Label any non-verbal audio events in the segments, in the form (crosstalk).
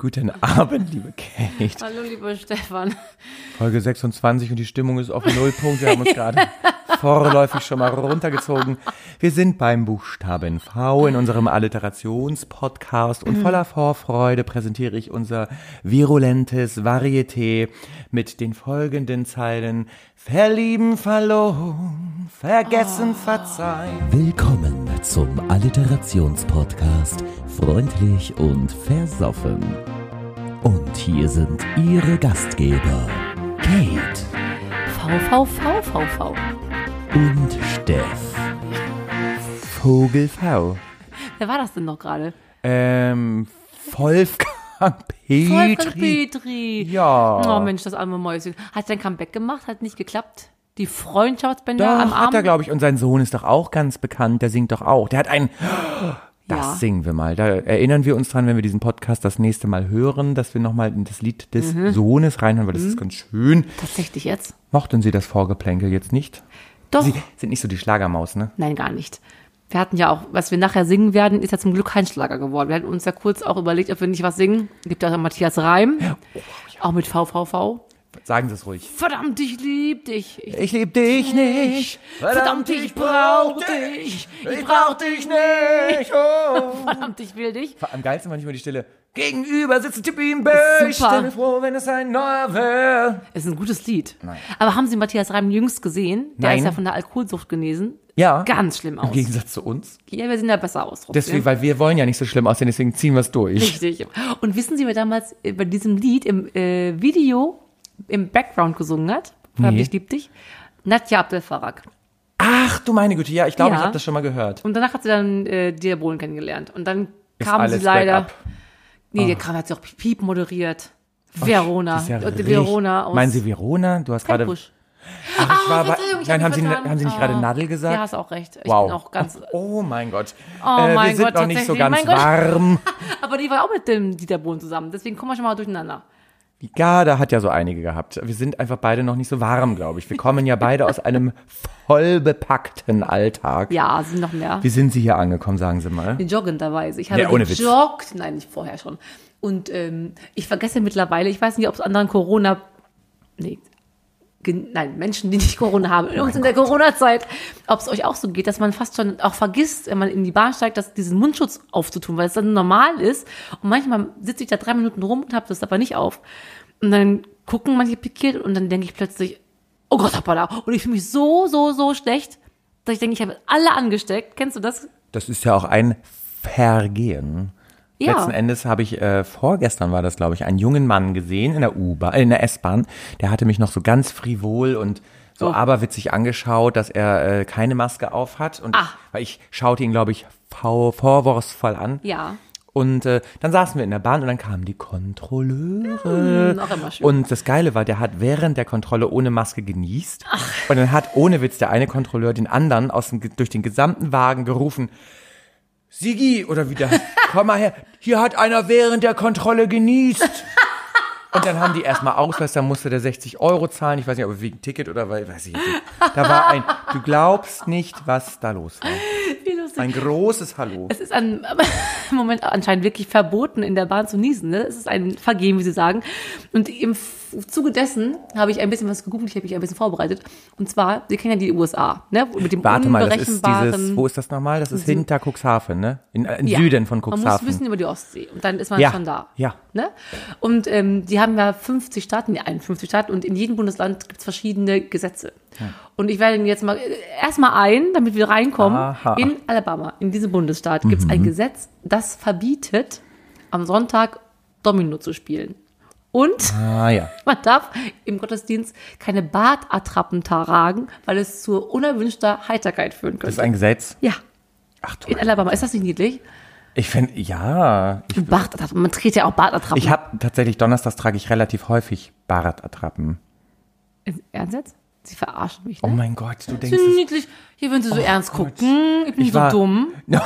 Guten Abend, liebe Kate. Hallo, lieber Stefan. Folge 26 und die Stimmung ist auf Nullpunkt. Wir haben uns (laughs) gerade vorläufig schon mal runtergezogen. Wir sind beim Buchstaben V in unserem Alliterationspodcast und voller Vorfreude präsentiere ich unser virulentes Varieté mit den folgenden Zeilen. Verlieben, verloren, vergessen, verzeihen. Willkommen zum Alliterationspodcast Freundlich und versoffen. Und hier sind Ihre Gastgeber Kate VVVVV. Und Steff. Vogel V. Wer war das denn noch gerade? Ähm, Wolfgang (laughs) Wolfgang Petri. Petri. Ja. Oh Mensch, das arme Mäuschen. Hat sein Comeback gemacht? Hat nicht geklappt? Die Freundschaftsbänder am Doch, Arm? hat er, glaube ich. Und sein Sohn ist doch auch ganz bekannt. Der singt doch auch. Der hat ein. Das Ja. singen wir mal. Da erinnern wir uns dran, wenn wir diesen Podcast das nächste Mal hören, dass wir nochmal in das Lied des Mhm. Sohnes reinhören, weil das ist ganz schön. Tatsächlich jetzt? Mochten Sie das Vorgeplänkel jetzt nicht? Doch. Sie sind nicht so die Schlagermaus, ne? Nein, gar nicht. Wir hatten ja auch, was wir nachher singen werden, ist ja zum Glück kein Schlager geworden. Wir hatten uns ja kurz auch überlegt, ob wir nicht was singen. Gibt ja auch Matthias Reim. Auch mit VVV. Sagen Sie es ruhig. Verdammt, ich lieb dich. Ich, Ich lieb dich nicht. verdammt, ich brauch dich. Ich brauch dich nicht. Oh. (laughs) Verdammt, ich will dich. Am geilsten war nicht mal die Stille. Gegenüber sitzt Tippi im Bösch. Super. Ich bin froh, wenn es ein neuer wäre. Es ist ein gutes Lied. Aber haben Sie Matthias Reim jüngst gesehen? Der Nein. ist ja von der Alkoholsucht genesen. Ja. Ganz schlimm Im aus. Gegensatz zu uns. Ja, wir sehen da besser aus. Trotzdem. Deswegen, weil wir wollen ja nicht so schlimm aussehen, deswegen ziehen wir es durch. Richtig. Und wissen Sie, wer damals äh, bei diesem Lied im äh, Video im Background gesungen hat? Nee. ich lieb dich. Nadja Abdelfarag. Ach du meine Güte, ja, ich glaube, Ja. ich habe das schon mal gehört. Und danach hat sie dann äh, Diabolen kennengelernt. Und dann Ist kam alles sie leider. bergab. Nee, der kam, hat sie auch Piep moderiert. Verona. Ja richtig- Verona aus Meinen Sie Verona? Du hast gerade. Ach, ich war bei, nein, hab haben Sie, vertan. haben Sie nicht Oh. gerade Nadel gesagt? Ja, hast auch recht. Ich wow. bin auch ganz. (laughs) oh mein Gott. Oh äh, mein wir sind Gott, noch nicht so ganz warm. (laughs) Aber die war auch mit dem Dieter Bohlen zusammen. Deswegen kommen wir schon mal durcheinander. Die Garde hat ja so einige gehabt. Wir sind einfach beide noch nicht so warm, glaube ich. Wir kommen ja beide aus einem vollbepackten Alltag. Ja, sind noch mehr. Wie sind Sie hier angekommen, sagen Sie mal? Joggenderweise. Ich habe Ja, gejoggt. Nein, nicht vorher schon. Und ähm, ich vergesse mittlerweile, ich weiß nicht, ob es anderen Corona. Nee. Nein, Menschen, die nicht Corona haben, uns in der Corona-Zeit, ob es euch auch so geht, dass man fast schon auch vergisst, wenn man in die Bahn steigt, dass diesen Mundschutz aufzutun, weil es dann normal ist. Und manchmal sitze ich da drei Minuten rum und habe das aber nicht auf. Und dann gucken manche pikiert und dann denke ich plötzlich, oh Gott, hoppala. Und ich fühle mich so, so, so schlecht, dass ich denke, ich habe alle angesteckt. Kennst du das? Das ist ja auch ein Vergehen. Ja. Letzten Endes habe ich, äh, vorgestern war das, glaube ich, einen jungen Mann gesehen in der U-Bahn, äh, in der S-Bahn. Der hatte mich noch so ganz frivol und so Oh. aberwitzig angeschaut, dass er äh, keine Maske auf hat. Und Ah. weil ich schaute ihn, glaube ich, vorwurfsvoll an. Ja. Und äh, dann saßen wir in der Bahn und dann kamen die Kontrolleure. Hm, auch immer schön. Und das Geile war, der hat während der Kontrolle ohne Maske genießt. Und dann hat ohne Witz der eine Kontrolleur den anderen aus dem, durch den gesamten Wagen gerufen, Sigi, oder wieder, komm mal her, hier hat einer während der Kontrolle genießt. Und dann haben die erstmal Ausweis, dann musste der 60 Euro zahlen. Ich weiß nicht, ob wegen Ticket oder weil, weiß ich nicht. Da war ein, du glaubst nicht, was da los war. Ein großes Hallo. Es ist an, (laughs) im Moment anscheinend wirklich verboten, in der Bahn zu niesen. Ne? Es ist ein Vergehen, wie Sie sagen. Und im Zuge dessen habe ich ein bisschen was gegoogelt, ich habe mich ein bisschen vorbereitet. Und zwar, Sie kennen ja die USA, ne? mit dem Warte mal, das ist dieses, wo ist das nochmal? Das ist hinter Cuxhaven, ne? In, äh, im Ja. Süden von Man muss Cuxhaven. wissen über die Ostsee und dann ist man Ja, schon da. ja. Ne? Und ähm, die haben ja 50 Staaten, die 51 Staaten und in jedem Bundesland gibt es verschiedene Gesetze. Und ich werde Ihnen jetzt mal äh, erstmal ein, damit wir reinkommen. Aha. Mhm. In Alabama, in diesem Bundesstaat, gibt es ein Gesetz, das verbietet, am Sonntag Domino zu spielen. Und ah, ja. (laughs) man darf im Gottesdienst keine Bartattrappen tragen, weil es zu unerwünschter Heiterkeit führen Das ist könnte. ein Gesetz. Ja, Ach du. in Alabama. Ist das nicht niedlich? Ich finde, ja. Ich, Bartattrappen. Man dreht ja auch Bartattrappen. ich habe tatsächlich, donnerstags trage ich relativ häufig Bartattrappen. Ernst jetzt? Sie verarschen mich. Oh Ne? mein Gott, du denkst es. niedlich. Hier, wenn Sie so ernst Gott. gucken. Ich bin Ich so war- dumm. (laughs)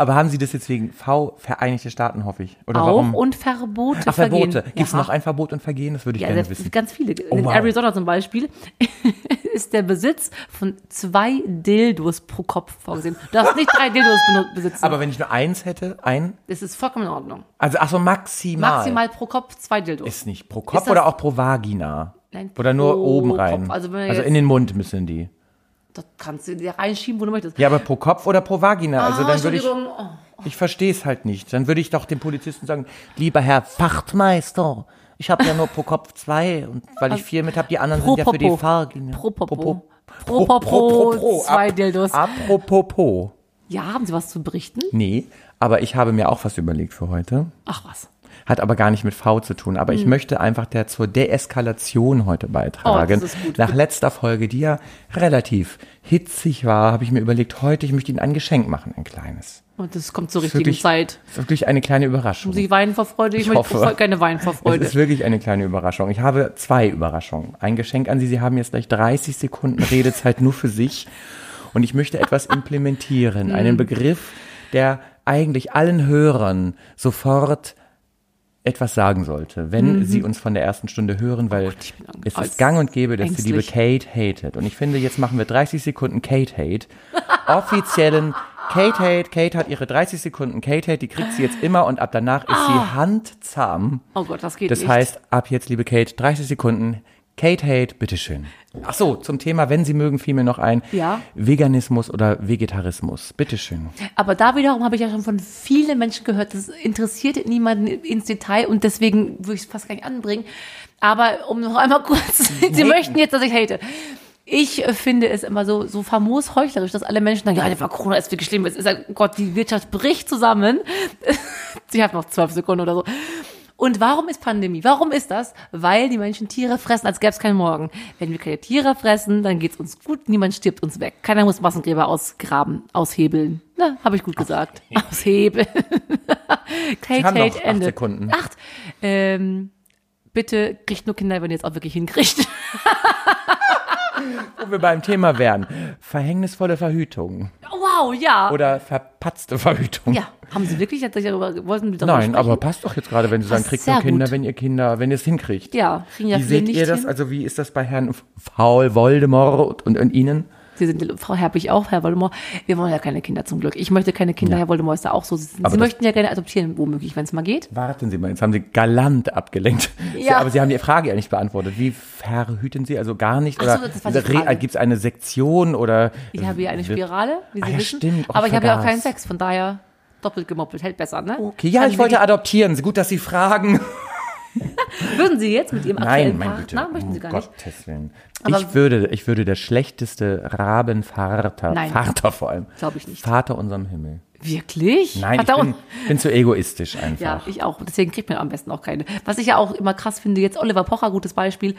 Aber haben Sie das jetzt wegen V, Vereinigte Staaten, hoffe ich? Oder Auch warum? und Verbote. Ach, Verbote. Gibt es Ja. noch ein Verbot und Vergehen? Das würde ich Ja, gerne wissen. ganz viele. Oh, in wow. Arizona zum Beispiel (laughs) ist der Besitz von zwei Dildos pro Kopf vorgesehen. Du darfst nicht drei Dildos besitzen. Aber wenn ich nur eins hätte, ein, das ist vollkommen in Ordnung. also ach so maximal. Maximal pro Kopf zwei Dildos. Ist nicht pro Kopf das- oder auch pro Vagina? Nein, Oder nur oben rein? Also also in den Mund müssen die. Das kannst du dir reinschieben, wo du möchtest. Ja, aber pro Kopf oder pro Vagina? Also Ah, dann würde ich. Oh. ich verstehe es halt nicht. Dann würde ich doch dem Polizisten sagen, lieber Herr Wachtmeister, ich habe ja nur pro Kopf zwei und weil ich vier mit habe, die anderen Pro sind ja für die. Vagina. Pro Popo. Pro, Pro Popo, zwei Dildos. Apropos Po. Ja, haben Sie was zu berichten? Nee, aber ich habe mir auch was überlegt für heute. Ach was. Hat aber gar nicht mit V zu tun. Aber ich möchte einfach der zur Deeskalation heute beitragen. Hm. Oh, das ist gut. Nach letzter Folge, die ja relativ hitzig war, habe ich mir überlegt, heute ich möchte Ihnen ein Geschenk machen, ein kleines. Und das kommt zur richtigen wirklich- Zeit. Ist wirklich eine kleine Überraschung. Sie weinen vor Freude? Ich, Ich möchte hoffe. keine weinen vor Es Freude. ist wirklich eine kleine Überraschung. Ich habe zwei Überraschungen. Ein Geschenk an Sie. Sie haben jetzt gleich 30 Sekunden Redezeit nur für sich. Und ich möchte etwas implementieren. (laughs) Einen Begriff, der eigentlich allen Hörern sofort etwas sagen sollte, wenn sie uns von der ersten Stunde hören, weil bin ang- es ist gang und gäbe, dass die liebe ängstlich. Kate hatet. Und ich finde, jetzt machen wir 30 Sekunden Kate Hate. Offiziellen Kate Hate. Kate hat ihre 30 Sekunden Kate Hate, die kriegt sie jetzt immer und ab danach ist sie handzahm. oh Gott, das geht Das nicht. heißt, ab jetzt, liebe Kate, 30 Sekunden. Kate Hate, bitteschön. Ach so, zum Thema, wenn Sie mögen, fiel mir noch ein. Ja. Veganismus oder Vegetarismus. Bitteschön. Aber da wiederum habe ich ja schon von vielen Menschen gehört, das interessiert niemanden ins Detail und deswegen würde ich es fast gar nicht anbringen. Aber um noch einmal (laughs) kurz, Sie möchten jetzt, dass ich hate. Ich finde es immer so, so famos heuchlerisch, dass alle Menschen sagen, ja, der Corona ist wirklich schlimm, es ist, oh Gott, die Wirtschaft bricht zusammen. (laughs) Sie hat noch zwölf Sekunden oder so. Und warum ist Pandemie? Warum ist das? Weil die Menschen Tiere fressen, als gäbe es keinen Morgen. Wenn wir keine Tiere fressen, dann geht's uns gut, niemand stirbt uns weg. Keiner muss Massengräber ausgraben, aushebeln. Na, habe ich gut gesagt. Aushebeln. (laughs) Kate noch Hate, acht Ende. Sekunden. Acht. Ähm, bitte kriegt nur Kinder, wenn ihr es auch wirklich hinkriegt. (laughs) Wo wir beim Thema wären. Verhängnisvolle Verhütung. wow, ja. Oder verpatzte Verhütung. ja, haben Sie wirklich jetzt darüber, wollten Sie darüber Nein, sprechen? aber passt doch jetzt gerade, wenn Sie sagen, kriegt nur Kinder, gut. wenn ihr Kinder, wenn ihr es hinkriegt. Ja, kriegen ja Wie viele seht nicht ihr das? hin. Also wie ist das bei Herrn Faul Voldemort und, und Ihnen? Sie sind Frau Herbig auch, Herr Voldemort. Wir wollen ja keine Kinder zum Glück. Ich möchte keine Kinder, Herr Voldemort ist da auch so. Sie, Sie möchten ja gerne adoptieren, womöglich, wenn es mal geht. Warten Sie mal, jetzt haben Sie galant abgelenkt. Sie, Ja. aber Sie haben die Frage ja nicht beantwortet. Wie verhüten Sie? Also gar nicht? Ach so, Oder gibt es eine Sektion oder? Ich habe hier eine Spirale, wie Sie Ah, ja, wissen. stimmt. Oh, aber ich habe ja auch keinen Sex, von daher doppelt gemoppelt, hält besser, ne? Okay, ja, Kann ich wollte adoptieren. Gut, dass Sie fragen. (laughs) Würden Sie jetzt mit Ihrem Nein, aktuellen mein Partner, Güte. möchten Sie um gar nicht? Gottes Willen. Aber- ich würde, ich würde der schlechteste Rabenvater, Nein. Vater vor allem. Glaube ich nicht. Vater unserem Himmel. Wirklich? Nein, ich bin, bin zu egoistisch einfach. Ja, ich auch. Deswegen kriegt man am besten auch keine. Was ich ja auch immer krass finde, jetzt Oliver Pocher, gutes Beispiel.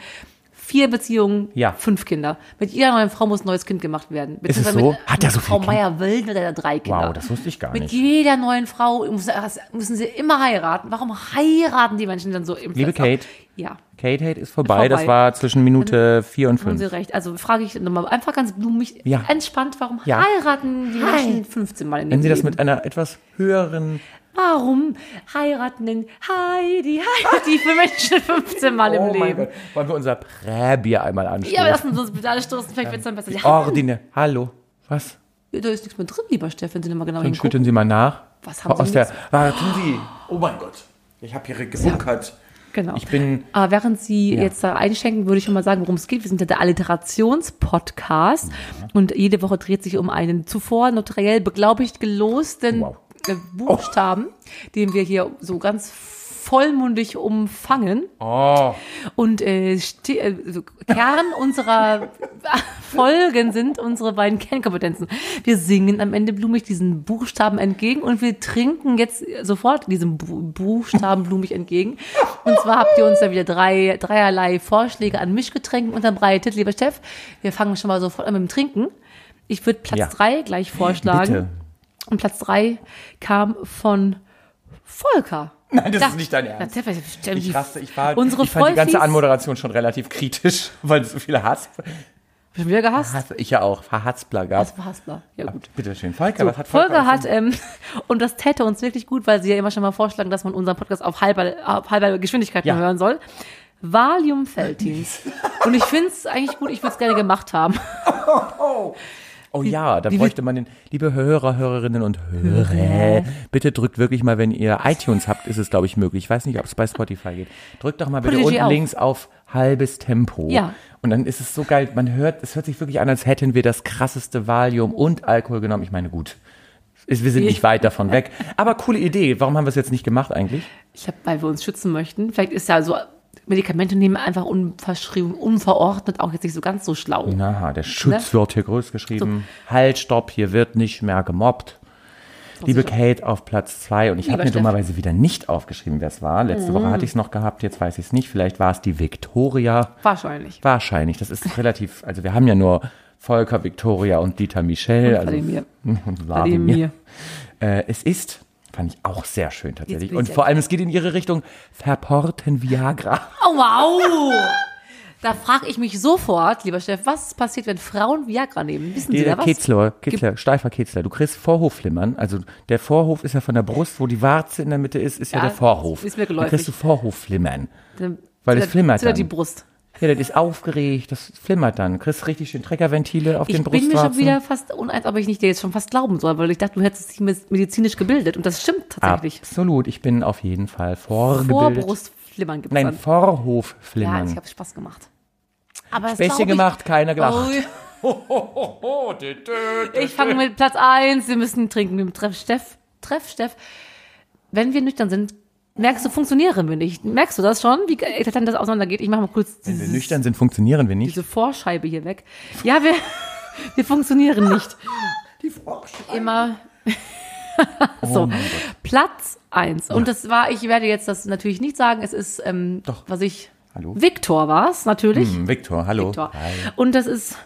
Vier Beziehungen, Ja. fünf Kinder. Mit jeder neuen Frau muss ein neues Kind gemacht werden. Ist es so? Mit, Hat er mit so Frau viele Kinder? Meyer-Wölden hat er drei Kinder. Wow, das wusste ich gar Mit nicht. jeder neuen Frau müssen, müssen sie immer heiraten. Warum heiraten die Menschen dann so im Liebe ab? Kate. Ja, Kate Hate ist vorbei. Das Vorbei. war zwischen Minute vier und haben Sie fünf. recht. Also frage ich nochmal einfach ganz blumig, Ja. entspannt, warum Ja. heiraten die Menschen 15 Mal in Wenn Sie das Leben? mit einer etwas höheren Warum heiraten denn Heidi, Heidi für Menschen (laughs) 15 Mal im Oh mein Leben? Gott. Wollen wir unser Präbier einmal Ja, aber anstoßen? lassen uns bitte alle stoßen, vielleicht wird es dann besser. Ja, Ordine. Hallo. Was? da ist nichts mehr drin, lieber Steff, wenn Sie mal genau Dann schütteln Sie mal nach. Was haben Sie Aus der. Warten Sie. Oh mein Gott. Ich habe hier gebunkert. Genau. Ich bin. Aber während Sie Ja. jetzt da einschenken, würde ich schon mal sagen, worum es geht. Wir sind ja der Alliterationspodcast und jede Woche dreht sich um einen zuvor notariell beglaubigt gelosten Wow. Äh, Buchstaben, den wir hier so ganz vollmundig umfangen. Oh. Und äh, äh, so Kern unserer (laughs) Folgen sind unsere beiden Kernkompetenzen. Wir singen am Ende blumig diesen Buchstaben entgegen und wir trinken jetzt sofort diesem Bu Buchstaben blumig entgegen. Und zwar habt ihr uns da wieder drei, dreierlei Vorschläge an Mischgetränken unterbreitet, lieber Steff. Wir fangen schon mal sofort an mit dem Trinken. Ich würde Platz Ja. drei gleich vorschlagen. Bitte. Und Platz drei kam von Volker. Nein, das Da- ist nicht dein Ernst. Ja, stell Ich raste, ich war, unsere ich fand die ganze Anmoderation schon relativ kritisch, (laughs) weil es so viele Hass, Schon wieder gehasst? Hass ich ja auch, Verhaspler gab. Das war. Ja, gut. Bitte schön. Volker, So, was hat Volker? Folge hat, ähm, (laughs) und das täte uns wirklich gut, weil sie ja immer schon mal vorschlagen, dass man unseren Podcast auf halber, auf halber Geschwindigkeit Ja. hören soll. Valium Feltins. (laughs) Und ich finde es eigentlich gut, ich würde es gerne gemacht haben. Oh ja, da bräuchte man den, liebe Hörer, Hörerinnen und Hörer, bitte drückt wirklich mal, wenn ihr iTunes habt, ist es glaube ich möglich. Ich weiß nicht, ob es bei Spotify geht. Drückt doch mal bitte Prodigy unten auch. links auf halbes Tempo. Ja. Und dann ist es so geil, man hört, es hört sich wirklich an, als hätten wir das krasseste Valium und Alkohol genommen. Ich meine, gut, ist, wir sind nicht weit davon weg. Aber coole Idee. Warum haben wir es jetzt nicht gemacht eigentlich? Ich glaube, weil wir uns schützen möchten. Vielleicht ist ja so Medikamente nehmen einfach unverschrieben, unverordnet auch jetzt nicht so ganz so schlau. Na, der Schutz wird hier groß geschrieben. Halt, stopp, hier wird nicht mehr gemobbt. Liebe Kate auf Platz zwei und ich habe mir Steff. Mhm. dummerweise wieder nicht aufgeschrieben, wer es war. Letzte Woche hatte ich es noch gehabt, jetzt weiß ich es nicht. Vielleicht war es die Victoria. Wahrscheinlich. Wahrscheinlich. Das ist relativ, also wir haben ja nur Volker, Victoria und Dieter Michel. also, Wladimir. (laughs) und Wladimir. Äh, es ist, fand ich auch sehr schön tatsächlich. Und vor allem, es geht in ihre Richtung, verporten Viagra. Oh, wow! Da frage ich mich sofort, lieber Steff, was passiert, wenn Frauen Viagra nehmen? Wissen Sie da was? Kitzler, Kitzler, steifer Kitzler. Du kriegst Vorhofflimmern. Also der Vorhof ist ja von der Brust, wo die Warze in der Mitte ist, ist ja, Ja, der Vorhof. ist mir Dann geläufig. kriegst du Vorhofflimmern. Dann- Weil es er- flimmert er dann. die Brust. Ja, das ist aufgeregt, das flimmert dann. Du kriegst richtig schön Treckerventile auf Ich den bin mir Brustwarzen. schon wieder fast uneins, ob ich nicht dir jetzt schon fast glauben soll, weil ich dachte, du hättest dich medizinisch gebildet. Und das stimmt tatsächlich. Absolut, ich bin auf jeden Fall vorgebildet. Vorbrustflimmern gibt es Nein, dann. Ja, Vorhofflimmern. ich habe Spaß gemacht. Aber Späßchen ich- gemacht, keiner gelacht. Oh, ich fange mit Platz 1. Wir müssen trinken mit dem Treff Steff. Treff Steff. Wenn wir nüchtern sind, merkst du, funktionieren wir nicht. Merkst du das schon, wie eklatant das auseinandergeht? Ich mache mal kurz Wenn wir dieses, nüchtern sind, funktionieren wir nicht. diese Vorscheibe hier weg. Ja, wir, (laughs) wir funktionieren nicht. Die Vorschau. Immer. (laughs) Oh so, Platz 1. Und das war, ich werde jetzt das natürlich nicht sagen, es ist, ähm, Doch. was ich. Hallo? Viktor war es, natürlich. Hm, Viktor, hallo. Viktor. Hi. Und das ist,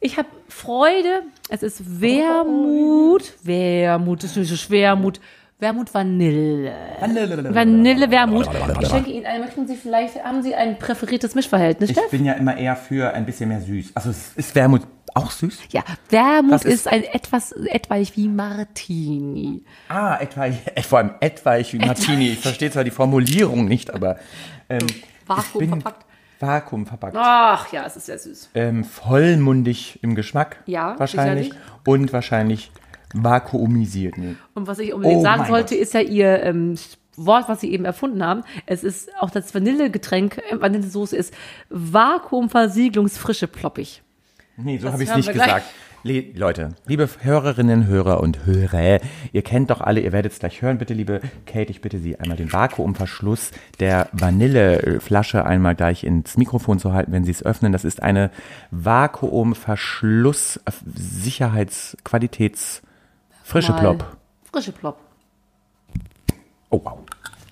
ich habe Freude, es ist Wermut, Wermut, das ist nicht so Schwermut, Wermut Vanille. Vanille Wermut. Ich schenke Ihnen ein, möchten Sie vielleicht, haben Sie ein präferiertes Mischverhältnis, Ich Steff? bin ja immer eher für ein bisschen mehr süß. Also es ist Wermut auch süß? Ja, Wermut ist- ist, ein etwas, etwaig wie Martini. Ah, etwa, äh, vor allem etwaig wie Martini. Ich verstehe zwar die Formulierung nicht, aber ähm, Vakuum ich bin verpackt. Vakuum verpackt. Ach ja, es ist sehr süß. Ähm, vollmundig im Geschmack. Ja, wahrscheinlich. sicherlich. Und wahrscheinlich vakuumisiert. Nee. Und was ich unbedingt Oh sagen sollte, Gott. ist ja ihr ähm, Wort, was sie eben erfunden haben. Es ist auch das Vanillegetränk, äh, Vanillesoße ist Vakuumversiegelungsfrische ploppig. Nee, so habe ich es nicht gesagt. Le Leute, liebe Hörerinnen, Hörer und Hörer, ihr kennt doch alle, ihr werdet es gleich hören. Bitte, liebe Kate, ich bitte Sie einmal den Vakuumverschluss der Vanilleflasche einmal gleich ins Mikrofon zu halten, wenn Sie es öffnen. Das ist eine Vakuumverschluss Sicherheitsqualitäts Frische Mal Plop. Frische Plop. Oh wow.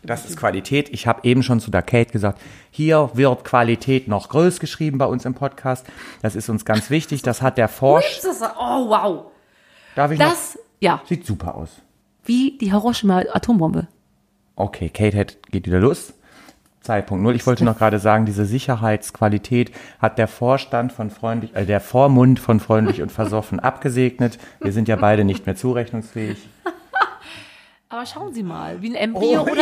Das ist Qualität. Ich habe eben schon zu der Kate gesagt, hier wird Qualität noch groß geschrieben bei uns im Podcast. Das ist uns ganz wichtig. Das hat der Forsch. Oh wow. Darf ich noch? Das, ja, Sieht super aus. wie die Hiroshima-Atombombe. Okay, Kate hat, geht wieder los. Zeitpunkt null. Ich wollte noch gerade sagen, diese Sicherheitsqualität hat der Vorstand von freundlich, äh, der Vormund von freundlich und versoffen (laughs) abgesegnet. Wir sind ja beide nicht mehr zurechnungsfähig. (laughs) Aber schauen Sie mal, wie ein Embryo oder.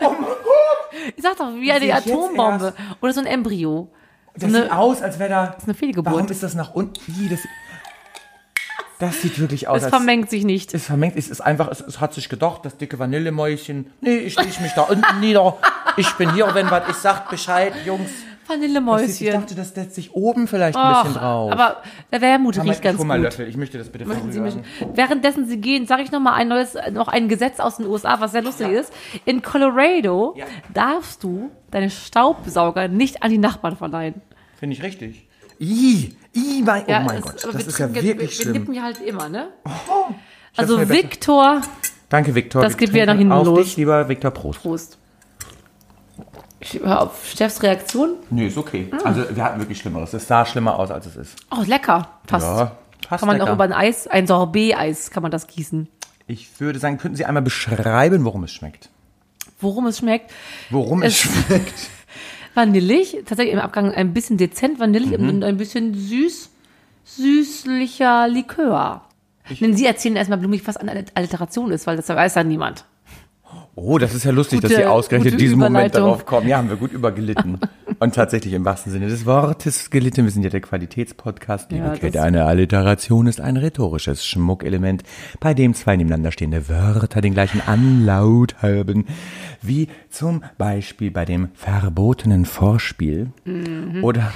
Oh mein Gott! Ich sag doch, wie eine Atombombe. Oder so ein Embryo. So Das sieht eine, aus, als wäre da. eine Fehlgeburt. Warum ist das nach unten? Das, sieht wirklich aus, es vermengt sich nicht. Es vermengt, es ist einfach, es, es hat sich gedacht, das dicke Vanillemäuschen. Nee, ich leg mich da unten (laughs) nieder. Ich bin hier, wenn was, ich sag Bescheid, Jungs. Das sieht- Ich Vanillemäuschen. dachte, das setzt sich oben vielleicht ein Och, bisschen drauf. aber der Wermut Mama, riecht ganz hol mal gut. Löffel, ich möchte das bitte verrühren. Währenddessen Sie gehen, sage ich noch mal ein neues, noch ein Gesetz aus den USA, was sehr lustig ist. In Colorado Ja. darfst du deine Staubsauger nicht an die Nachbarn verleihen. Finde ich richtig. Ih, ih, mein, oh mein es- Gott, das wir ist ja wirklich wir, wir schlimm. nippen ja halt immer, ne? hab's Also mir Viktor, Danke, Viktor. Das geht wieder nach hinten auf los. dich, lieber Viktor Prost. Prost. Ich hör auf Steffs Reaktion. Nö, ist okay. Also, wir hatten wirklich Schlimmeres. Es sah schlimmer aus, als es ist. Oh, lecker. Passt. Ja, passt kann man lecker. auch über ein Eis, ein Sorbet-Eis, kann man das gießen. Ich würde sagen, könnten Sie einmal beschreiben, worum es schmeckt? Worum es schmeckt. Worum es, Es- schmeckt? Vanillig, tatsächlich im Abgang ein bisschen dezent vanillig Mhm. und ein bisschen süß, süßlicher Likör. Denn Sie erzählen erstmal blumig, was eine Alliteration ist, weil das weiß ja niemand. Oh, das ist ja lustig, dass Gute- Sie ausgerechnet diesen Moment darauf kommen. Ja, haben wir gut übergelitten. (laughs) Und tatsächlich im wahrsten Sinne des Wortes gelitten. Wir sind ja der Qualitätspodcast. Liebe Ja, Kate, eine Alliteration ist ein rhetorisches Schmuckelement, bei dem zwei nebeneinander stehende Wörter den gleichen Anlaut haben. Wie zum Beispiel bei dem verbotenen Vorspiel. Mhm. Oder,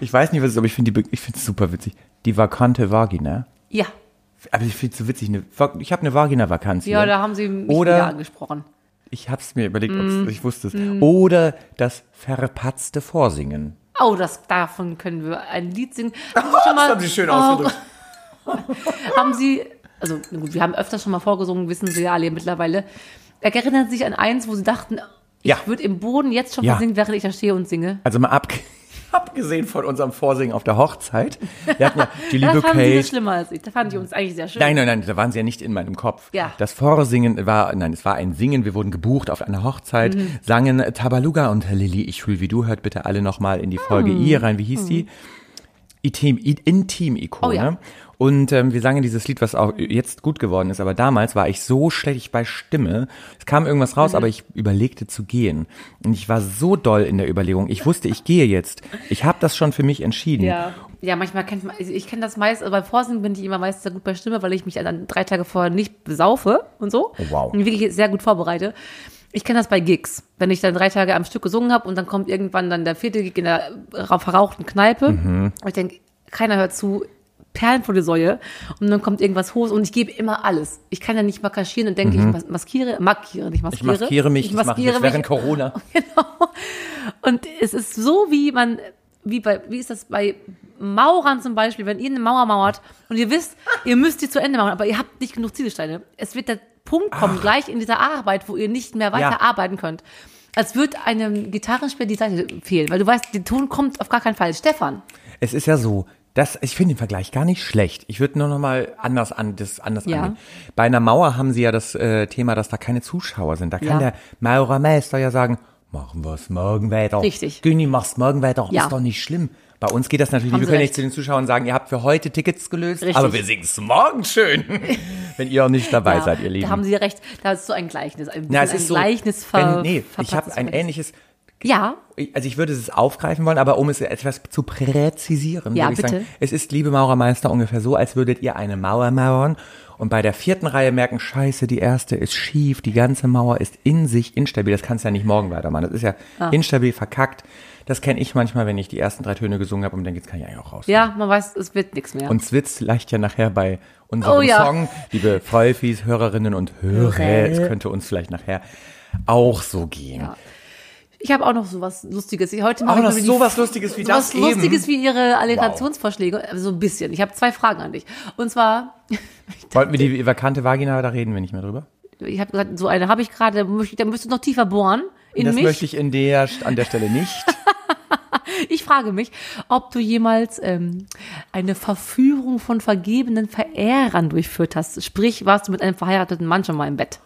ich weiß nicht, was es ist, aber ich finde die, ich finde es super witzig. Die vakante Vagina. Ja. Aber ich finde es so witzig. Eine, ich habe eine Vagina-Vakanz Ja, hier. da haben sie mich Oder- wieder angesprochen. Ich hab's mir überlegt, Mm. ich wusste es. Oder das verpatzte Vorsingen. Oh, das, davon können wir ein Lied singen. (laughs) Haben Sie schon mal, haben Sie schön oh, ausgedrückt. (laughs) haben Sie, also gut, wir haben öfters schon mal vorgesungen, wissen Sie ja alle mittlerweile. Erinnern Sie sich an eins, wo Sie dachten, ich Ja. würde im Boden jetzt schon Ja. versingen, während ich da stehe und singe? Also mal ab, abgesehen von unserem Vorsingen auf der Hochzeit. Wir hatten ja die (laughs) liebe Da fanden Sie das Kate. schlimmer als ich. Da fand ich uns eigentlich sehr schön. Nein, nein, nein, da waren sie ja nicht in meinem Kopf. Ja. Das Vorsingen war, nein, es war ein Singen. Wir wurden gebucht auf einer Hochzeit, Mhm. sangen Tabaluga und Lilly, ich fühl wie du. Hört bitte alle nochmal in die Folge Mhm. I rein. Wie hieß die? Intim, Intim-Ikone. Oh ja. Und ähm, wir sangen dieses Lied, was auch jetzt gut geworden ist, aber damals war ich so schlecht bei Stimme. Es kam irgendwas Mhm. raus, aber ich überlegte zu gehen. Und ich war so doll in der Überlegung. Ich wusste, ich gehe jetzt. Ich habe das schon für mich entschieden. Ja. Ja, manchmal kennt man, also ich kenne das meist, aber beim Vorsingen bin ich immer meist sehr gut bei Stimme, weil ich mich dann drei Tage vorher nicht besaufe und so. Oh, wow. Und wirklich sehr gut vorbereite. Ich kenne das bei Gigs. Wenn ich dann drei Tage am Stück gesungen habe und dann kommt irgendwann dann der vierte Gig in der ra- verrauchten Kneipe. Mhm. Und ich denke, keiner hört zu, Perlen vor die Säue. Und dann kommt irgendwas hoch und ich gebe immer alles. Ich kann ja nicht mal kaschieren und denke, ich mas- maskiere, markiere, nicht Mhm. Ich maskiere. maskiere mich, das mache ich jetzt mich. während Corona. (laughs) Genau. Und es ist so, wie man, wie bei, wie ist das bei Maurern zum Beispiel, wenn ihr eine Mauer mauert und ihr wisst, ihr müsst die zu Ende machen, aber ihr habt nicht genug Zielsteine. Es wird der Punkt kommen, gleich in dieser Arbeit, wo ihr nicht mehr weiter Ja. arbeiten könnt. Als würde einem Gitarrenspieler die Seite fehlen, weil du weißt, der Ton kommt auf gar keinen Fall. Stefan, Es ist ja so, dass ich finde den Vergleich gar nicht schlecht. Ich würde nur noch mal anders an das anders Ja. angehen. Bei einer Mauer haben sie ja das äh, Thema, dass da keine Zuschauer sind. Da kann Ja. der Maurermeister ja sagen, machen wir's morgen weiter. Richtig. Güni, mach's morgen weiter. Ja. Ist doch nicht schlimm. Bei uns geht das natürlich, Haben nicht. wir Sie können recht. nicht zu den Zuschauern sagen, ihr habt für heute Tickets gelöst, Richtig. aber wir singen's morgen schön, (laughs) wenn ihr auch nicht dabei ja, seid, ihr Lieben. da haben sie recht. Da ist so ein Gleichnis, ein, Na, es ein ist so, Gleichnis ver, wenn, nee, ich habe ein ähnliches, Ja, also ich würde es aufgreifen wollen, aber um es etwas zu präzisieren, Ja, würde ich sagen, bitte. es ist, liebe Maurermeister, ungefähr so, als würdet ihr eine Mauer mauern und bei der vierten Reihe merken, scheiße, die erste ist schief, die ganze Mauer ist in sich instabil, das kannst du ja nicht morgen weitermachen, das ist ja Ah. instabil, verkackt. Das kenne ich manchmal, wenn ich die ersten drei Töne gesungen habe und dann geht's kann ich eigentlich auch raus. ja, man weiß, es wird nichts mehr. Und Zwitz leicht ja nachher bei unserem Oh ja. Song, liebe Freufis, Hörerinnen und Hörer, Hörer. es könnte uns vielleicht nachher auch so gehen. Ja. Ich habe auch noch sowas Lustiges. Heute Auch mache ich noch die- sowas Lustiges wie sowas das eben? Lustiges wie Ihre Alliterationsvorschläge. Also So ein bisschen. Ich habe zwei Fragen an dich. Und zwar, (laughs) Wollten wir die vakante Vagina, da reden wir nicht mehr drüber? ich habe gesagt, so eine habe ich gerade, da müsstest du noch tiefer bohren in das mich. möchte ich in der, an der Stelle nicht. (laughs) Ich frage mich, ob du jemals ähm, eine Verführung von vergebenen Verehrern durchführt hast. Sprich, warst du mit einem verheirateten Mann schon mal im Bett?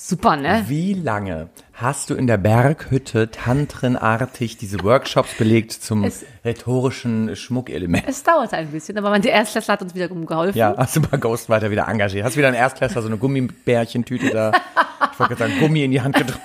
Super, ne? Wie lange hast du in der Berghütte tantrenartig diese Workshops belegt zum Es- rhetorischen Schmuckelement? Es dauerte ein bisschen, aber mein Erstklässler hat uns wieder geholfen. Ja, hast du bei Ghostwriter wieder engagiert? Hast wieder einen Erstklässler, so eine Gummibärchentüte da, ich wollte gerade sagen, Gummi in die Hand gedrückt.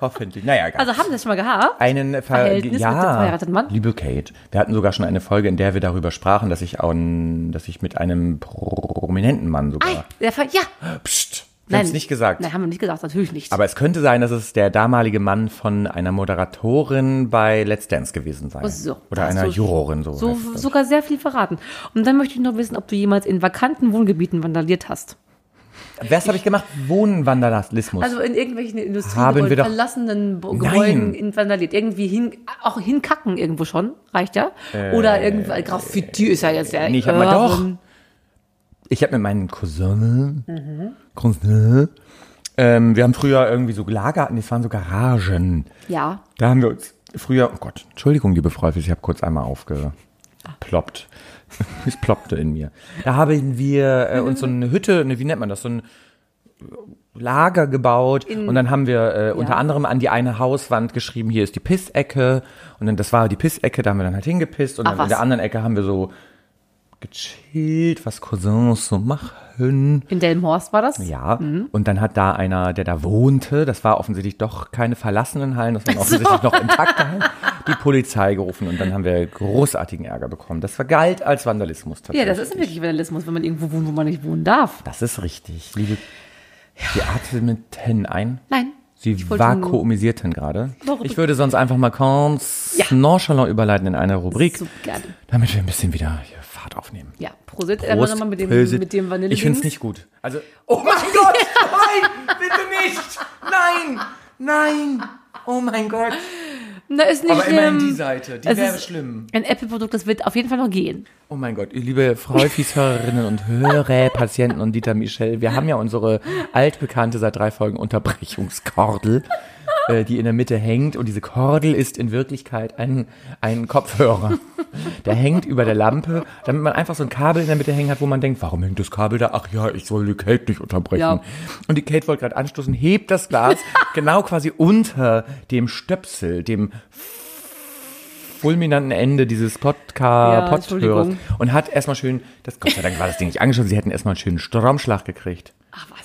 Hoffentlich. Naja, egal. Also haben wir das schon mal gehabt? einen Ver Verhältnis mit dem ja, verheirateten Mann? liebe Kate, wir hatten sogar schon eine Folge, in der wir darüber sprachen, dass ich auch, dass ich mit einem prominenten Mann sogar. Ei, der Ver ja. Psst, wir haben es nicht gesagt. Nein, haben wir nicht gesagt, natürlich nicht. Aber es könnte sein, dass es der damalige Mann von einer Moderatorin bei Let's Dance gewesen sei. Oh, so. Oder einer du Jurorin, so. so sogar sehr viel verraten. Und dann möchte ich noch wissen, ob du jemals in vakanten Wohngebieten vandaliert hast. Was habe ich gemacht? Wohnvandalismus. Also in irgendwelchen Industriegebäuden, verlassenen Bo-. Gebäuden in- vandaliert. Irgendwie hin, auch hinkacken irgendwo schon, reicht ja. Oder irgendwie, Graffiti ist ja jetzt der Äh, nee, ich hab mal doch. Ich habe mit meinen Cousin, Mhm. Cousin ähm, wir haben früher irgendwie so Lager, nee, es waren so Garagen. Ja. Da haben wir uns früher, oh Gott, Entschuldigung, liebe Freunde, ich habe kurz einmal aufgeploppt. (laughs) es ploppte in mir. Da haben wir äh, uns so eine Hütte, ne, wie nennt man das, so ein Lager gebaut. Und dann haben wir äh, unter anderem an die eine Hauswand geschrieben, hier ist die Pissecke. Und dann das war die Pissecke, da haben wir dann halt hingepisst. Und Ach, dann in was? der anderen Ecke haben wir so gechillt, was Cousins so machen. In Delmenhorst war das? Ja, und dann hat da einer, der da wohnte, das war offensichtlich doch keine verlassenen Hallen, das waren offensichtlich noch intakte Hallen, die Polizei gerufen und dann haben wir großartigen Ärger bekommen. Das vergalt als Vandalismus Ja, tatsächlich. das ist wirklich Vandalismus, wenn man irgendwo wohnt, wo man nicht wohnen darf. Das ist richtig. Liebe, Sie atmeten ein. Nein. Sie vakuumisierten gerade. Ich würde sonst einfach mal ganz Ja. nonchalant überleiten in eine Rubrik, So gerne. damit wir ein bisschen wieder hier Fahrt aufnehmen. Ja, Prosit einmal nochmal mit dem, Prosit. mit dem Vanille. Ich finde es nicht gut. Also, oh mein (laughs) Gott, nein, bitte nicht. Nein, nein. Oh mein Gott. Na, ist nicht Aber immerhin die Seite, die wäre schlimm. Ein Apple-Produkt, das wird auf jeden Fall noch gehen. Oh mein Gott, liebe Freufis-Hörerinnen und Hörer, (laughs) Patienten und Dieter Michel, wir haben ja unsere altbekannte seit drei Folgen Unterbrechungskordel, äh, die in der Mitte hängt und diese Kordel ist in Wirklichkeit ein, ein Kopfhörer. Der hängt über der Lampe, damit man einfach so ein Kabel in der Mitte hängen hat, wo man denkt, warum hängt das Kabel da? Ach ja, ich soll die Kate nicht unterbrechen. Ja. Und die Kate wollte gerade anstoßen, hebt das Glas (laughs) genau quasi unter dem Stöpsel, dem fulminanten Ende dieses Podca Ja, und hat erstmal schön, das Gott sei Dank war das Ding nicht angeschaut, sie hätten erstmal einen schönen Stromschlag gekriegt.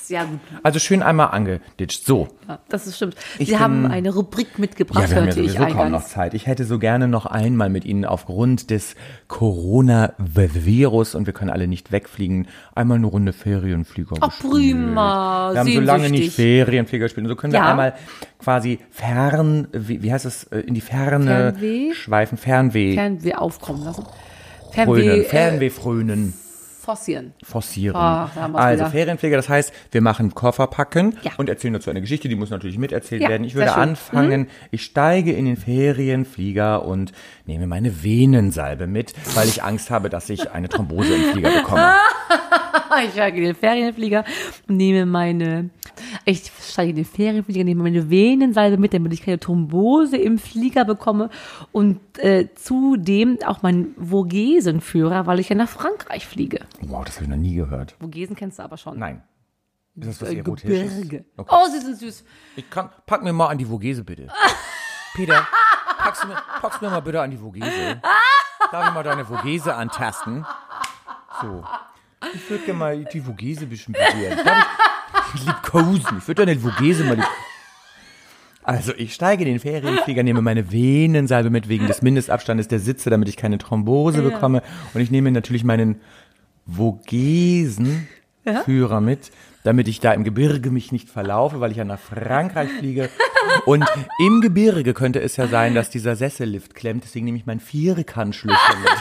Ja gut. Also schön einmal angeditscht. So. Ja, das ist stimmt. Ich Sie haben bin- eine Rubrik mitgebracht, Ja, wir haben ja ich sowieso kaum noch. Zeit. Ich hätte so gerne noch einmal mit Ihnen aufgrund des Corona-Virus und wir können alle nicht wegfliegen, einmal eine Runde Ferienflieger Ach, prima. Wir haben so lange nicht. Ferienflieger gespielt. Und so können wir Ja. einmal quasi fern, wie, wie heißt es, äh, in die Ferne Fernweh? schweifen, Fernweh, Fernweh aufkommen lassen. Fernweh, äh, Fernweh frönen. Forcieren. forcieren. Wir's also wieder. Ferienpfleger, das heißt, wir machen Koffer packen Ja. und erzählen dazu eine Geschichte, die muss natürlich miterzählt Ja, werden. Ich würde schön. Mhm. anfangen, ich steige in den Ferienflieger und nehme meine Venensalbe mit, weil ich Angst habe, dass ich eine Thrombose im Flieger bekomme. (laughs) Ich steige in den Ferienflieger und nehme meine, ich steige in den Ferienflieger, nehme meine Venensalbe mit, damit ich keine Thrombose im Flieger bekomme und äh, zudem auch meinen Vogesenführer, weil ich ja nach Frankreich fliege. Wow, das habe ich noch nie gehört. Vogesen kennst du aber schon. Nein. Ist das was Äh, Erotisches? Gebirge. Okay. Oh, sie sind süß. Ich kann, pack mir mal an die Vogese, bitte. (laughs) Peter, packst du mir, packst mir mal bitte an die Vogese. Darf ich mal deine Vogese antasten? So. Ich würde gerne mal die Vogese ein bisschen. Darf ich, ich liebkosen. Ich würde deine Vogese mal lieb Also, ich steige in den Ferienflieger, nehme meine Venensalbe mit wegen des Mindestabstandes der Sitze, damit ich keine Thrombose bekomme. Und ich nehme natürlich meinen Vogesenführer mit, damit ich da im Gebirge mich nicht verlaufe, weil ich ja nach Frankreich fliege. Und im Gebirge könnte es ja sein, dass dieser Sessellift klemmt, deswegen nehme ich meinen Vierkantschlüssel mit.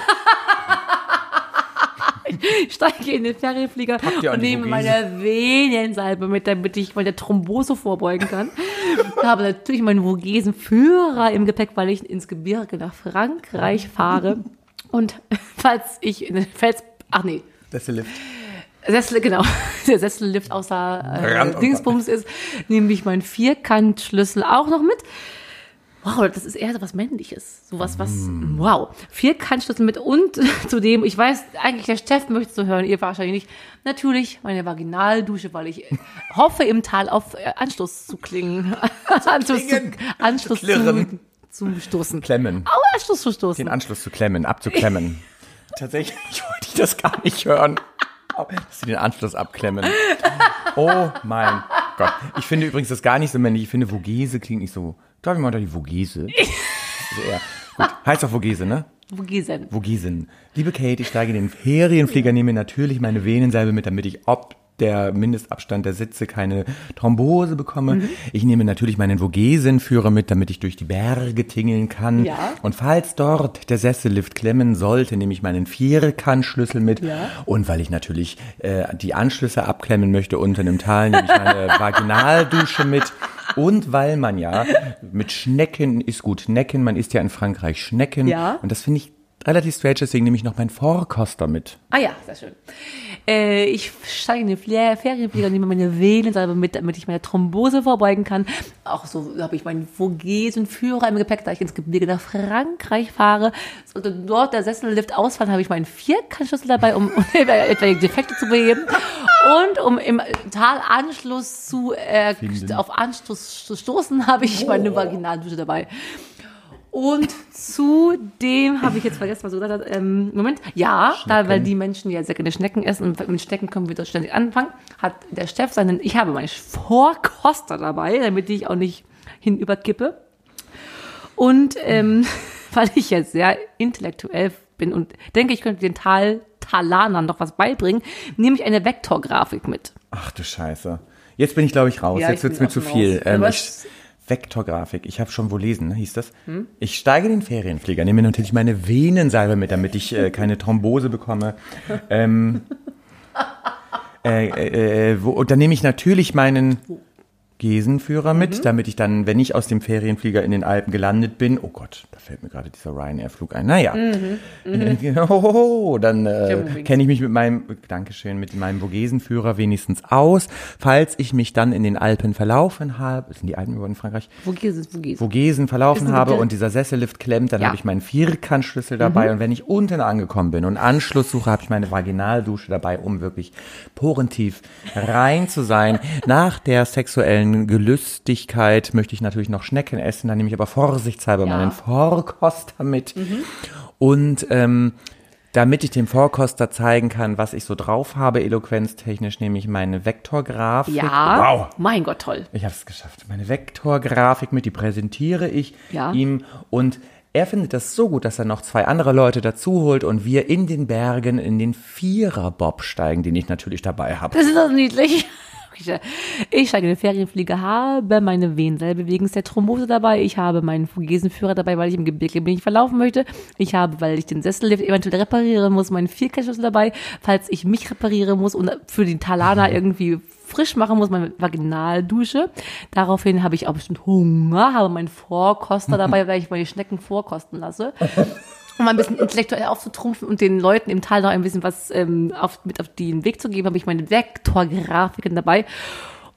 (laughs) Ich steige in den Ferienflieger und nehme meine Venensalbe mit, damit ich meine Thrombose vorbeugen kann. (laughs) habe natürlich meinen Vogesenführer im Gepäck, weil ich ins Gebirge nach Frankreich fahre. Und (laughs) falls ich in den Fels... Ach nee, Sessellift. Sessel, genau, der Sessellift außer äh, Dingsbums ist, nehme ich meinen Vierkantschlüssel auch noch mit. Wow, das ist eher so was Männliches. Sowas, was, Mm. wow. Vierkantschlüssel mit und (laughs) zudem, ich weiß, eigentlich der Steff möchte es so hören, ihr wahrscheinlich nicht. Natürlich meine Vaginaldusche, weil ich hoffe, im Tal auf äh, Anschluss zu klingen. (laughs) Anschluss zu, klingen, Anschluss zu zu, zu stoßen. Klemmen. Au, Anschluss zu stoßen. Den Anschluss zu klemmen, abzuklemmen. (laughs) Tatsächlich wollte ich das gar nicht hören. Dass sie den Anschluss abklemmen. Oh mein Gott. Ich finde übrigens das gar nicht so männlich. Ich finde Vogese klingt nicht so. Darf ich mal da die Vogese? (laughs) Eher, gut. Heißt doch Vogese, ne? Vogesen. Vogesen. Liebe Kate, ich steige in den Ferienflieger, nehme natürlich meine Venensalbe mit, damit ich ob der Mindestabstand der Sitze keine Thrombose bekomme. Mhm. Ich nehme natürlich meinen Vogesenführer mit, damit ich durch die Berge tingeln kann. Ja. Und falls dort der Sessellift klemmen sollte, nehme ich meinen Vierkantschlüssel mit. Ja. Und weil ich natürlich äh, die Anschlüsse abklemmen möchte unten im Tal, nehme ich meine (laughs) Vaginaldusche mit. Und weil man ja mit Schnecken ist gut, Necken, man isst ja in Frankreich Schnecken. Ja. Und das finde ich relativ strange, deswegen nehme ich noch meinen Vorkoster mit. Ah ja, sehr schön. Äh, ich steige in den Fle- Ferienflieger, nehme meine Venensalbe mit, damit ich meine Thrombose vorbeugen kann. Auch so habe ich meinen Vogesenführer im Gepäck, da ich ins Gebirge nach Frankreich fahre. Sollte dort der Sessellift ausfallen, habe ich meinen Vierkantschlüssel dabei, um, um (laughs) etwaige Defekte zu beheben. Und um im Tal Anschluss zu, äh, auf Anschluss zu stoßen, habe ich meine Vaginaldusche dabei. Und zudem habe ich jetzt vergessen, was du gesagt hast. Ähm, Moment, ja, da, weil die Menschen ja sehr gerne Schnecken essen und mit Schnecken können wir doch ständig anfangen, hat der Chef seinen, ich habe meinen Vorkoster dabei, damit ich auch nicht hinüberkippe. Und ähm, (laughs) weil ich jetzt sehr intellektuell bin und denke, ich könnte den Tal Talanern noch was beibringen, nehme ich eine Vektorgrafik mit. Ach du Scheiße. Jetzt bin ich, glaube ich, raus. Ja, Jetzt wird's bin mir zu schon viel. raus. Ähm, ich, Vektorgrafik. Ich habe schon wo lesen, ne, hieß das. Ich steige den Ferienflieger, nehme natürlich meine Venensalbe mit, damit ich äh, (laughs) keine Thrombose bekomme. ähm, (laughs) äh, äh, äh, wo, und dann nehme ich natürlich meinen Gesenführer mit, damit ich dann, wenn ich aus dem Ferienflieger in den Alpen gelandet bin, oh Gott, da fällt mir gerade dieser Ryanair-Flug ein. Naja, äh, (laughs) oh, dann äh, kenne ich mich mit meinem, Dankeschön, mit meinem Vogesenführer wenigstens aus. Falls ich mich dann in den Alpen verlaufen habe, sind die Alpen überhaupt in Frankreich? Gehst du? Vogesen verlaufen habe und dieser Sessellift klemmt, dann Ja. Mhm. habe ich meinen Vierkantschlüssel dabei und wenn ich unten angekommen bin und Anschluss suche, habe ich meine Vaginaldusche dabei, um wirklich porentief rein zu sein. Nach der sexuellen Gelüstigkeit möchte ich natürlich noch Schnecken essen, dann nehme ich aber vorsichtshalber Ja. Mhm. meinen Vorkoster mit und ähm, damit ich dem Vorkoster zeigen kann, was ich so drauf habe, eloquenztechnisch, nehme ich meine Vektorgrafik. Ja. Wow. Mein Gott, toll. Ich habe es geschafft. Meine Vektorgrafik mit, die präsentiere ich Ja. ihm und er findet das so gut, dass er noch zwei andere Leute dazu holt und wir in den Bergen in den Viererbob steigen, den ich natürlich dabei habe. Das ist doch niedlich. Ich steige in den Ferienflieger, habe meine Venensalbe wegen der Thrombose dabei. Ich habe meinen Fugesenführer dabei, weil ich im Gebirge bin, nicht verlaufen möchte. Ich habe, weil ich den Sessellift eventuell reparieren muss, meinen Vierkennschlüssel dabei. Falls ich mich reparieren muss und für den Talana irgendwie frisch machen muss, meine Vaginaldusche. Daraufhin habe ich auch bestimmt Hunger, habe meinen Vorkoster (laughs) dabei, weil ich meine Schnecken vorkosten lasse. (laughs) Um ein bisschen intellektuell aufzutrumpfen und den Leuten im Tal noch ein bisschen was ähm, auf, mit auf den Weg zu geben, habe ich meine Vektorgrafiken dabei.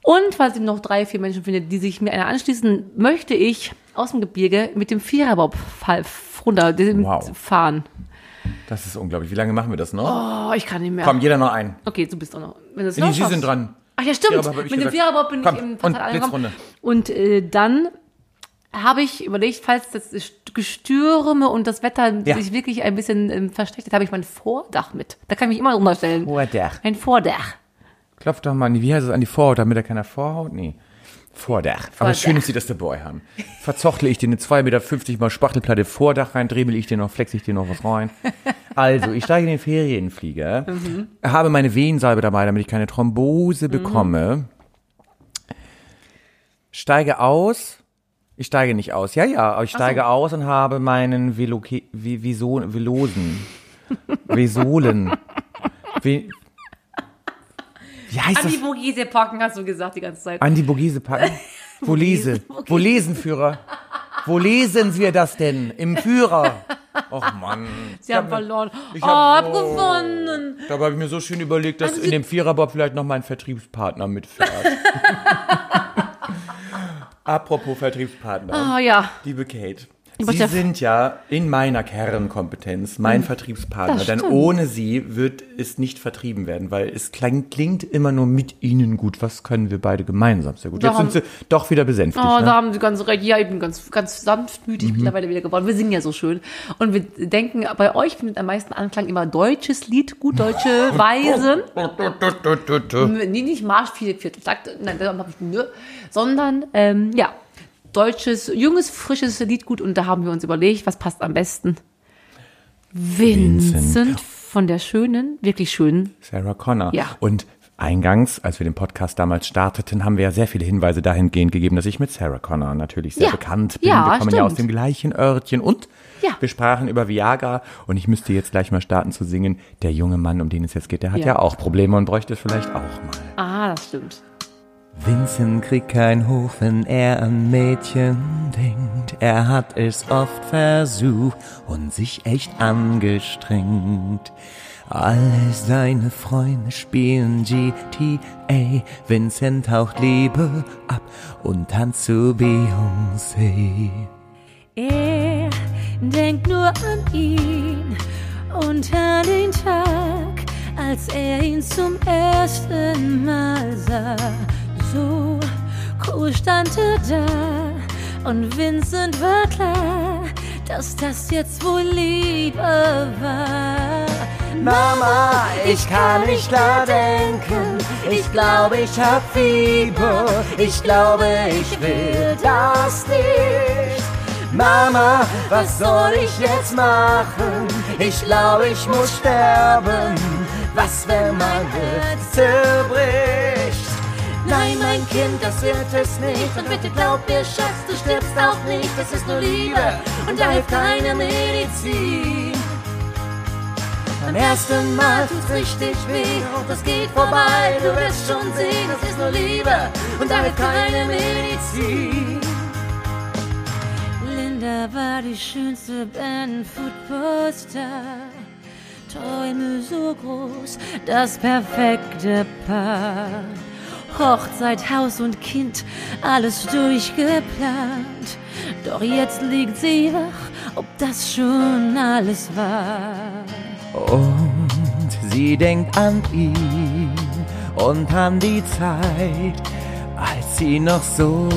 Und falls ich noch drei, vier Menschen finde, die sich mir einer anschließen, möchte ich aus dem Gebirge mit dem Viererbob runter Wow. fahren. Das ist unglaublich. Wie lange machen wir das noch? Oh, ich kann nicht mehr. Komm, jeder noch ein. Okay, du bist auch noch. Wenn Nee, noch Sie sind dran. Ach ja, stimmt. Mit dem. Viererbob bin Komm, ich im und angekommen. Blitzrunde. Und äh, dann habe ich überlegt, falls das Gestürme und das Wetter Ja. sich wirklich ein bisschen ähm, verschlechtert, habe ich mein Vordach mit. Da kann ich mich immer runterstellen. Vordach. Ein Vordach. Klopf doch mal an die, wie heißt es, an die Vorhaut, damit er keiner vorhaut? Nee. Vordach. Aber Vordach. schön ist sie, dass der Boy haben. Verzochle ich dir eine 2,50 Meter mal Spachtelplatte Vordach rein, dremel ich dir noch, flex ich dir noch was rein. Also, ich steige in den Ferienflieger, habe meine Venensalbe dabei, damit ich keine Thrombose bekomme. Steige aus. Ich steige nicht aus. Ja, ja, aber ich steige aus und habe meinen Veloke, Vi- Viso, Velosen. (laughs) Vesolen. Ve, wie heißt An das? die Vogese packen, hast du gesagt die ganze Zeit. An die Bogese packen? Wo (laughs) lese? Wo lesen, Führer? Wo lesen wir das denn? Im Führer? Och Mann. Sie haben verloren. ich oh, hab- hab oh. gewonnen. Dabei habe ich mir so schön überlegt, dass in dem Viererbob vielleicht noch mein Vertriebspartner mitfährt. (laughs) Apropos Vertriebspartner. Ah ja. Liebe Kate. Sie sind ja in meiner Kernkompetenz mein Vertriebspartner, das denn ohne Sie wird es nicht vertrieben werden, weil es klingt, klingt immer nur mit Ihnen gut. Was können wir beide gemeinsam sehr gut? Da Jetzt sind haben- Sie doch wieder besänftigt. Oh, ne? da haben Sie ganz recht. Ja, ich bin ganz, ganz sanftmütig mittlerweile wieder geworden. Wir singen ja so schön. Und wir denken, bei euch findet am meisten Anklang immer deutsches Lied, gut deutsche (laughs) Weisen. Nee, nicht Marsch, vier, viertel Takt, nein, sondern, ähm, ja, deutsches, junges, frisches Liedgut. Und da haben wir uns überlegt, was passt am besten? Vincent, Vincent. von der schönen, wirklich schönen. Sarah Connor. Ja. Und eingangs, als wir den Podcast damals starteten, haben wir ja sehr viele Hinweise dahingehend gegeben, dass ich mit Sarah Connor natürlich sehr Ja. bekannt bin. Ja, wir kommen ja aus stimmt. dem gleichen Örtchen und Ja. wir sprachen über Viagra und ich müsste jetzt gleich mal starten zu singen. Der junge Mann, um den es jetzt geht, der hat ja, Ja. auch Probleme und bräuchte es vielleicht auch mal. Ah, das stimmt. Vincent kriegt kein Hoch, wenn er an Mädchen denkt. Er hat es oft versucht und sich echt angestrengt. Alle seine Freunde spielen GTA. Vincent taucht Liebe ab und tanzt zu Beyoncé. Er denkt nur an ihn und an den Tag, als er ihn zum ersten Mal sah. So cool stand da und Vincent war klar, dass das jetzt wohl Liebe war. Mama, ich kann nicht klar denken. Ich glaube, ich hab Fieber. Ich glaube, ich will das nicht. Mama, was soll ich jetzt machen? Ich glaube, ich muss sterben. Was, wenn mein Herz zerbricht? Nein, mein Kind, das wird es nicht. Und bitte glaub mir, Schatz, du stirbst auch nicht. Das ist nur Liebe und da hilft keine Medizin. Beim ersten Mal tut's richtig weh es geht vorbei. Du wirst schon sehen, das ist nur Liebe und da hilft keine Medizin. Linda war die schönste Band-Footballstar. Träume so groß, das perfekte Paar. Hochzeit, Haus und Kind, alles durchgeplant. Doch jetzt liegt sie wach, ob das schon alles war. Und sie denkt an ihn und an die Zeit, als sie noch so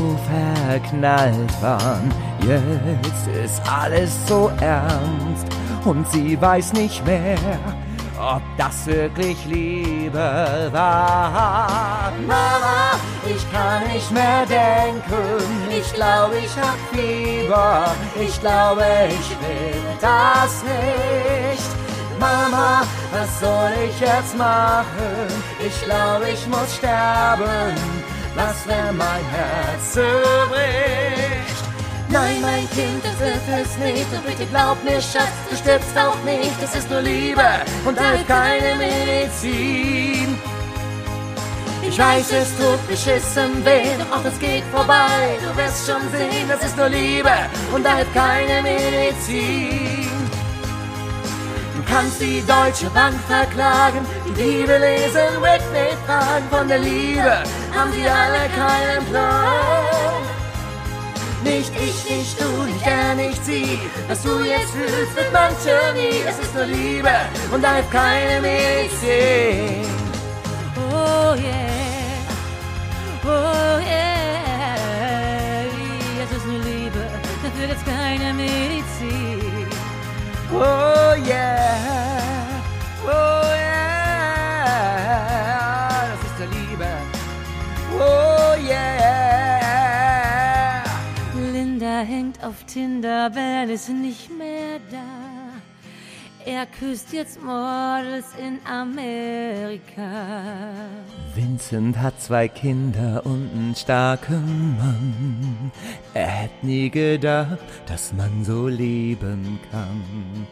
verknallt waren. Jetzt ist alles so ernst und sie weiß nicht mehr, ob das wirklich Liebe war. Mama, ich kann nicht mehr denken. Ich glaube, ich hab Fieber. Ich glaube, ich will das nicht. Mama, was soll ich jetzt machen? Ich glaube, ich muss sterben. Was, wenn mein Herz zerbricht? Nein, mein Kind, das wird es nicht. Und bitte glaub mir, Schatz, du stirbst auch nicht. Das ist nur Liebe und hilft keine Medizin. Ich weiß, es tut beschissen weh, doch auch es geht vorbei. Du wirst schon sehen, das ist nur Liebe und hilft keine Medizin. Du kannst die Deutsche Bank verklagen, die Bibel lesen, Whitney fragen. Von der Liebe haben sie alle keinen Plan. Nicht ich, nicht du, nicht er, nicht sie. Was du jetzt fühlst, wird manche nie. Es ist nur Liebe und da hilft keine Medizin. Oh yeah, oh yeah. Es ist nur Liebe, dafür gibt's keine Medizin. Oh yeah, Auf Tinder, Ben ist nicht mehr da. Er küsst jetzt Models in Amerika. Vincent hat zwei Kinder und einen starken Mann. Er hätte nie gedacht, dass man so leben kann.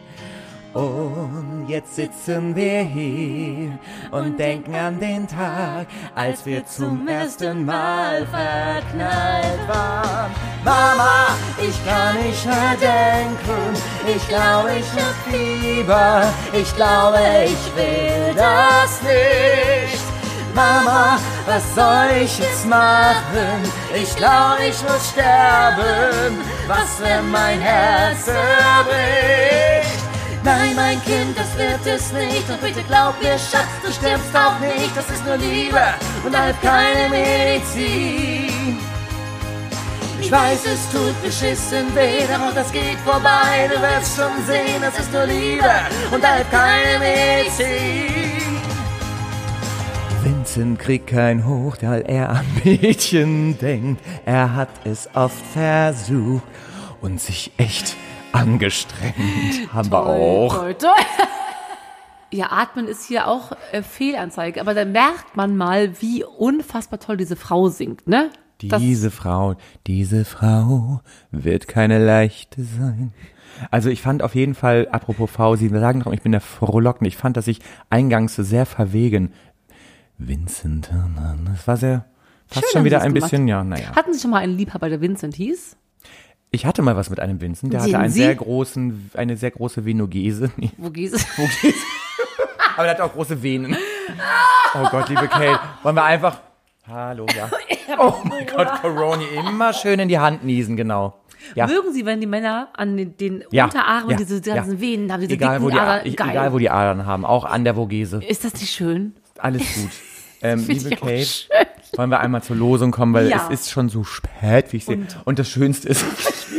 Und jetzt sitzen wir hier und denken an den Tag, als wir zum ersten Mal verknallt waren. Mama, ich kann nicht mehr denken, ich glaube, ich hab Fieber, ich glaube, ich will das nicht. Mama, was soll ich jetzt machen? Ich glaube, ich muss sterben. Was, wenn mein Herz zerbricht? Nein, mein Kind, das wird es nicht. Und bitte glaub mir, Schatz, du stirbst auch nicht. Das ist nur Liebe und hilft keine Medizin. Ich weiß, es tut beschissen weh, doch das geht vorbei. Du wirst schon sehen, das ist nur Liebe und hilft keine Medizin. Vincent kriegt kein Hoch, weil er an Mädchen denkt. Er hat es oft versucht und sich echt angestrengt. (laughs) Haben wir auch. Toll, (laughs) toll. Ja, Atmen ist hier auch äh, Fehlanzeige, aber da merkt man mal, wie unfassbar toll diese Frau singt, ne? Das- Diese Frau, diese Frau wird keine leichte sein. Also ich fand auf jeden Fall, apropos V, Sie sagen doch, ich bin der Frohlocken. Ich fand, dass ich eingangs so sehr verwegen. Vincent, das war sehr, fast Schön schon wieder ein gemacht. bisschen, ja, naja. Hatten Sie schon mal einen Liebhaber, der Vincent hieß? Ich hatte mal was mit einem Vincent, der Sehen hatte einen Sie? sehr großen, eine sehr große Venogese. (laughs) Nee, Wo geht es? (laughs) Aber der hat auch große Venen. Oh Gott, liebe Kate, wollen wir einfach, hallo, ja. (laughs) Oh mein Gott, Corona, immer schön in die Hand niesen, genau. Ja. Mögen Sie, wenn die Männer an den, den Ja, Unterarmen ja, diese ganzen ja. Venen haben, diese Egal wo, dicken die, Adern? ich- Geil. egal, wo die Adern haben, auch an der Vogese. Ist das nicht schön? Alles gut. Ähm, Find liebe ich auch Kate, schön. wollen wir einmal zur Losung kommen, weil Ja. es ist schon so spät, wie ich sehe. Und, das Schönste ist,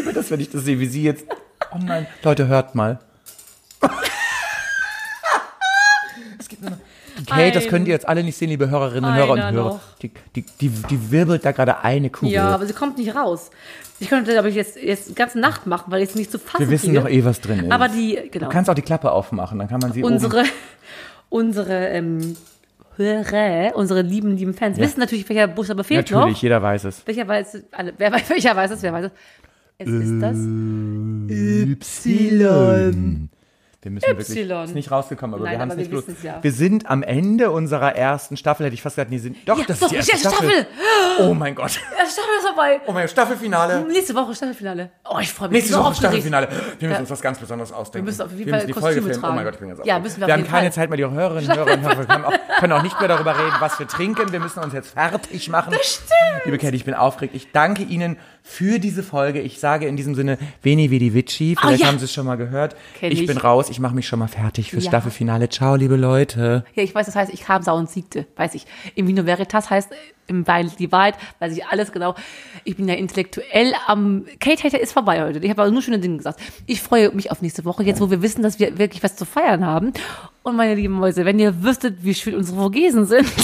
liebe das, wenn ich das sehe, wie sie jetzt Oh nein, Leute, hört mal. es gibt nur noch. Die Kate, das könnt ihr jetzt alle nicht sehen, liebe Hörerinnen, Hörer und Hörer. noch. Die, die, die, die wirbelt da gerade eine Kugel. Ja, aber sie kommt nicht raus. Ich könnte, glaube ich, jetzt, jetzt die ganze Nacht machen, weil es nicht zu fassen Wir wissen kriege. doch eh, was drin ist. Aber die, genau. Du kannst auch die Klappe aufmachen, dann kann man sie oben unsere, (laughs) unsere, ähm, Hörer, unsere lieben, lieben Fans wissen natürlich, welcher Buchstabe fehlt Natürlich, noch. jeder weiß es. Welcher weiß, alle, wer weiß, (laughs) welcher weiß es, wer weiß es. Es ist das. Y. Wir müssen wirklich, Y. ist nicht rausgekommen, aber Nein, wir haben es nicht wir bloß. ja. Wir sind am Ende unserer ersten Staffel, hätte ich fast gesagt, nee, sind, doch, Ja, das doch, ist die erste die Staffel. Staffel. Oh mein Gott. (laughs) Ja, Staffel ist vorbei. Oh mein Gott, Staffelfinale. Nächste Woche Staffelfinale. Oh, ich freue mich. Nächste so Woche aufgeregt. Staffelfinale. Wir müssen Ja. uns was ganz Besonderes ausdenken. Wir müssen auf jeden wir Fall die Kostüme Folge filmen. Oh tragen. mein Gott, ich bin ganz Ja, müssen wir Wir haben keine Fall. Zeit mehr, die Hörerinnen, Hörer und Hörer (laughs) können auch, können auch nicht mehr darüber reden, was wir trinken. Wir müssen uns jetzt fertig machen. Das stimmt. Liebe Kate, ich bin aufgeregt. Ich danke Ihnen für diese Folge. Ich sage in diesem Sinne, Veni Vidi Vici. Vielleicht ja. haben Sie es schon mal gehört. Kenn ich bin raus. Ich mache mich schon mal fertig fürs Ja. Staffelfinale. Ciao, liebe Leute. Ja, ich weiß, das heißt, ich kam, sah und siegte. Weiß ich. Im Vino Veritas heißt, im Wein die Wahrheit, weiß ich alles genau. Ich bin ja intellektuell am, Kate Hater ist vorbei heute. Ich habe aber nur schöne Dinge gesagt. Ich freue mich auf nächste Woche, jetzt wo wir wissen, dass wir wirklich was zu feiern haben. Und meine lieben Mäuse, wenn ihr wüsstet, wie schön unsere Vogesen sind. (laughs)